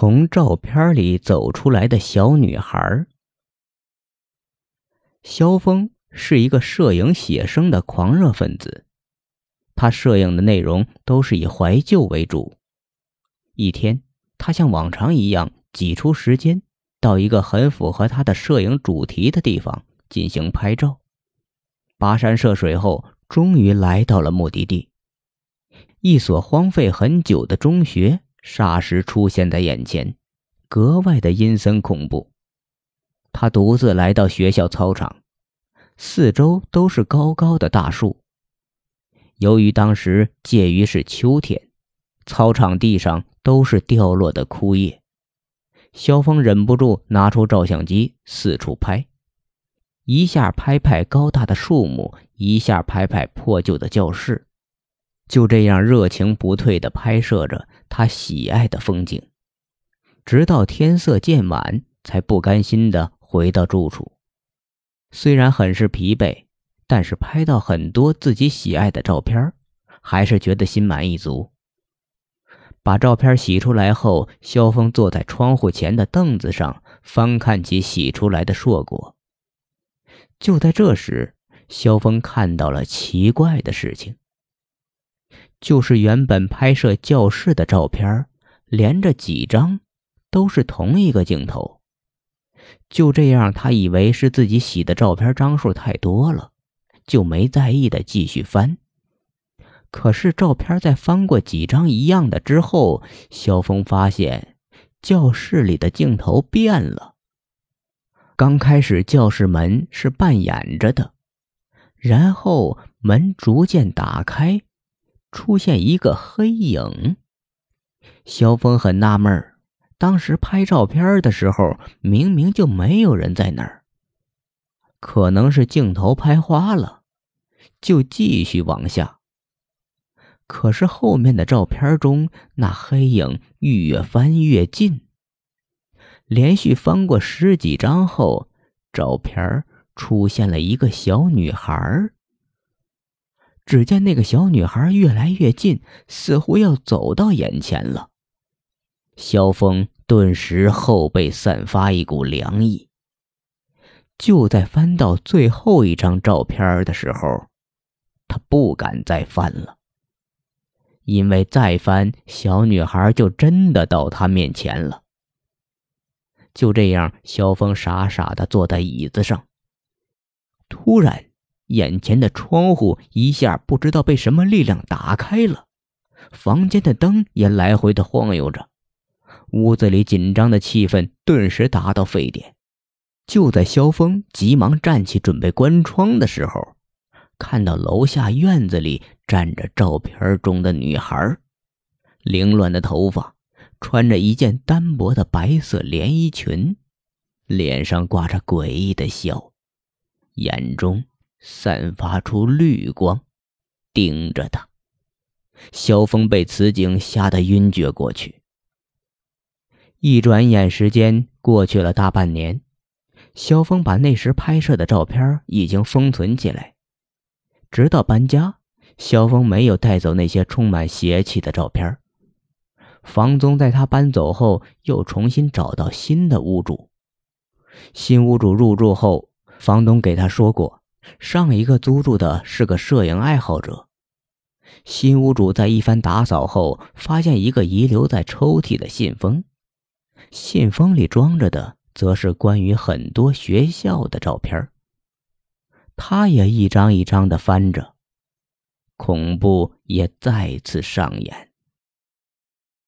从照片里走出来的小女孩。萧峰是一个摄影写生的狂热分子，他摄影的内容都是以怀旧为主。一天，他像往常一样挤出时间，到一个很符合他的摄影主题的地方进行拍照。跋山涉水后，终于来到了目的地——一所荒废很久的中学。霎时出现在眼前，格外的阴森恐怖。他独自来到学校操场，四周都是高高的大树。由于当时介于是秋天，操场地上都是掉落的枯叶。萧峰忍不住拿出照相机四处拍，一下拍拍高大的树木，一下拍拍破旧的教室。就这样热情不退地拍摄着他喜爱的风景，直到天色渐晚，才不甘心地回到住处。虽然很是疲惫，但是拍到很多自己喜爱的照片，还是觉得心满意足。把照片洗出来后，萧峰坐在窗户前的凳子上，翻看起洗出来的硕果。就在这时，萧峰看到了奇怪的事情。就是原本拍摄教室的照片，连着几张都是同一个镜头。就这样，他以为是自己洗的照片张数太多了，就没在意的继续翻。可是照片在翻过几张一样的之后，萧峰发现教室里的镜头变了。刚开始教室门是半掩着的，然后门逐渐打开。出现一个黑影，萧峰很纳闷儿。当时拍照片的时候，明明就没有人在那儿，可能是镜头拍花了，就继续往下。可是后面的照片中，那黑影越翻越近，连续翻过十几张后，照片出现了一个小女孩儿。只见那个小女孩越来越近，似乎要走到眼前了。萧峰顿时后背散发一股凉意。就在翻到最后一张照片的时候，他不敢再翻了，因为再翻，小女孩就真的到他面前了。就这样，萧峰傻傻的坐在椅子上，突然。眼前的窗户一下不知道被什么力量打开了，房间的灯也来回的晃悠着，屋子里紧张的气氛顿时达到沸点。就在萧峰急忙站起准备关窗的时候，看到楼下院子里站着照片中的女孩，凌乱的头发，穿着一件单薄的白色连衣裙，脸上挂着诡异的笑，眼中。散发出绿光，盯着他。萧峰被此景吓得晕厥过去。一转眼，时间过去了大半年。萧峰把那时拍摄的照片已经封存起来，直到搬家，萧峰没有带走那些充满邪气的照片。房东在他搬走后，又重新找到新的屋主。新屋主入住后，房东给他说过。上一个租住的是个摄影爱好者。新屋主在一番打扫后，发现一个遗留在抽屉的信封，信封里装着的则是关于很多学校的照片。他也一张一张的翻着，恐怖也再次上演。